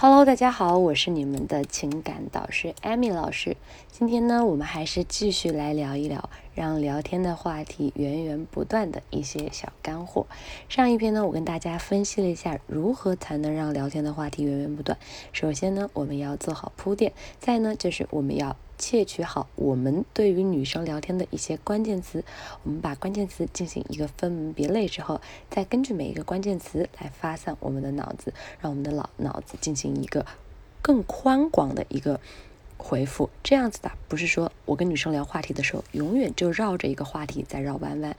Hello，大家好，我是你们的情感导师 Amy 老师。今天呢，我们还是继续来聊一聊让聊天的话题源源不断的一些小干货。上一篇呢，我跟大家分析了一下如何才能让聊天的话题源源不断。首先呢，我们要做好铺垫；再呢，就是我们要。窃取好我们对于女生聊天的一些关键词，我们把关键词进行一个分门别类之后，再根据每一个关键词来发散我们的脑子，让我们的脑脑子进行一个更宽广的一个回复。这样子的，不是说我跟女生聊话题的时候，永远就绕着一个话题在绕弯弯。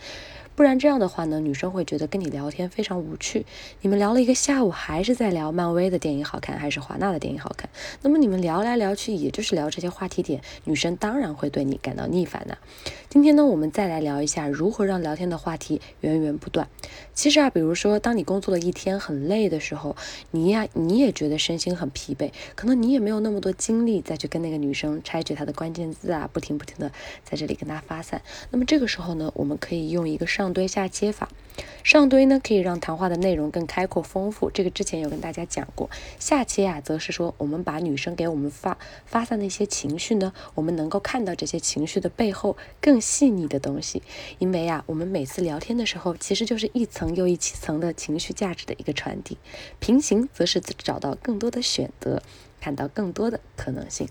不然这样的话呢，女生会觉得跟你聊天非常无趣。你们聊了一个下午，还是在聊漫威的电影好看，还是华纳的电影好看？那么你们聊来聊去，也就是聊这些话题点，女生当然会对你感到逆反的。今天呢，我们再来聊一下如何让聊天的话题源源不断。其实啊，比如说，当你工作了一天很累的时候，你呀，你也觉得身心很疲惫，可能你也没有那么多精力再去跟那个女生拆解她的关键字啊，不停不停的在这里跟她发散。那么这个时候呢，我们可以用一个上。上堆下切法，上堆呢可以让谈话的内容更开阔丰富，这个之前有跟大家讲过。下切啊，则是说我们把女生给我们发发散的一些情绪呢，我们能够看到这些情绪的背后更细腻的东西。因为啊，我们每次聊天的时候，其实就是一层又一层的情绪价值的一个传递。平行则是找到更多的选择，看到更多的可能性。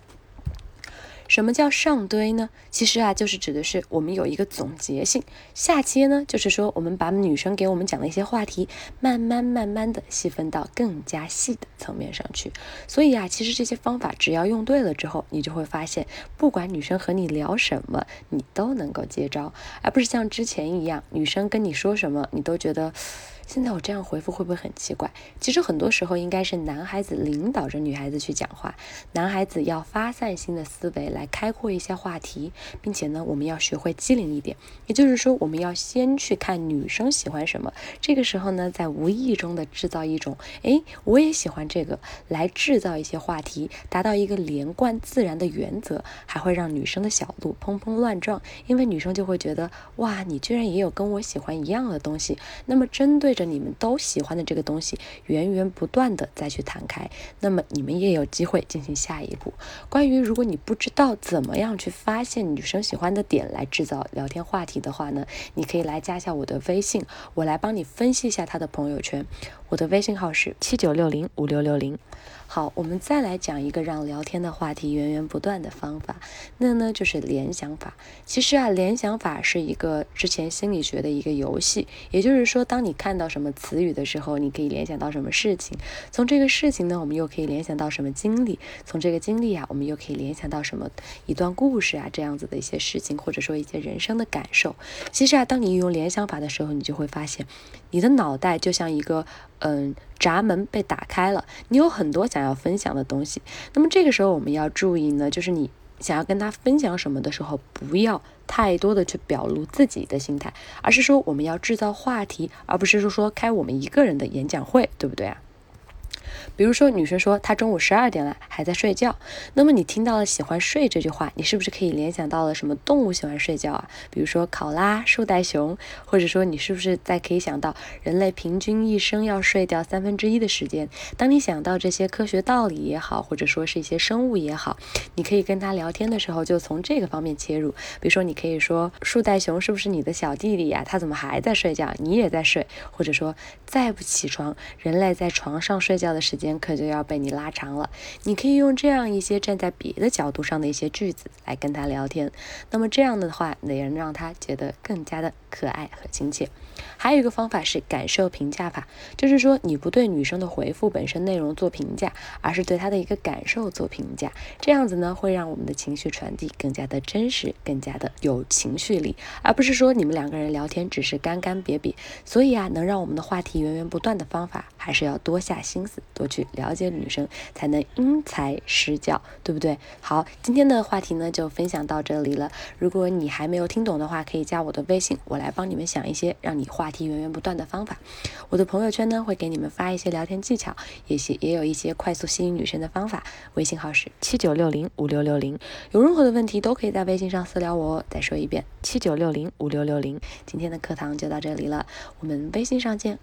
什么叫上堆呢？其实啊，就是指的是我们有一个总结性。下接呢，就是说我们把女生给我们讲的一些话题，慢慢慢慢的细分到更加细的层面上去。所以啊，其实这些方法只要用对了之后，你就会发现，不管女生和你聊什么，你都能够接招，而不是像之前一样，女生跟你说什么，你都觉得。现在我这样回复会不会很奇怪？其实很多时候应该是男孩子领导着女孩子去讲话，男孩子要发散性的思维来开阔一些话题，并且呢，我们要学会机灵一点，也就是说，我们要先去看女生喜欢什么，这个时候呢，在无意中的制造一种，哎，我也喜欢这个，来制造一些话题，达到一个连贯自然的原则，还会让女生的小鹿砰砰乱撞，因为女生就会觉得，哇，你居然也有跟我喜欢一样的东西，那么针对。着你们都喜欢的这个东西，源源不断的再去谈开，那么你们也有机会进行下一步。关于如果你不知道怎么样去发现女生喜欢的点来制造聊天话题的话呢，你可以来加一下我的微信，我来帮你分析一下她的朋友圈。我的微信号是七九六零五六六零。好，我们再来讲一个让聊天的话题源源不断的方法，那呢就是联想法。其实啊，联想法是一个之前心理学的一个游戏，也就是说，当你看到什么词语的时候，你可以联想到什么事情，从这个事情呢，我们又可以联想到什么经历，从这个经历啊，我们又可以联想到什么一段故事啊，这样子的一些事情，或者说一些人生的感受。其实啊，当你运用联想法的时候，你就会发现，你的脑袋就像一个。嗯，闸门被打开了，你有很多想要分享的东西。那么这个时候我们要注意呢，就是你想要跟他分享什么的时候，不要太多的去表露自己的心态，而是说我们要制造话题，而不是说说开我们一个人的演讲会，对不对啊？比如说，女生说她中午十二点了还在睡觉，那么你听到了“喜欢睡”这句话，你是不是可以联想到了什么动物喜欢睡觉啊？比如说考拉、树袋熊，或者说你是不是再可以想到人类平均一生要睡掉三分之一的时间？当你想到这些科学道理也好，或者说是一些生物也好，你可以跟他聊天的时候就从这个方面切入。比如说，你可以说树袋熊是不是你的小弟弟呀？他怎么还在睡觉？你也在睡，或者说再不起床，人类在床上睡觉的。时间可就要被你拉长了。你可以用这样一些站在别的角度上的一些句子来跟他聊天，那么这样的话也能让他觉得更加的可爱和亲切。还有一个方法是感受评价法，就是说你不对女生的回复本身内容做评价，而是对她的一个感受做评价。这样子呢，会让我们的情绪传递更加的真实，更加的有情绪力，而不是说你们两个人聊天只是干干瘪瘪。所以啊，能让我们的话题源源不断的方法，还是要多下心思。多去了解女生，才能因材施教，对不对？好，今天的话题呢就分享到这里了。如果你还没有听懂的话，可以加我的微信，我来帮你们想一些让你话题源源不断的方法。我的朋友圈呢会给你们发一些聊天技巧，也些也有一些快速吸引女生的方法。微信号是七九六零五六六零，有任何的问题都可以在微信上私聊我。再说一遍，七九六零五六六零。今天的课堂就到这里了，我们微信上见。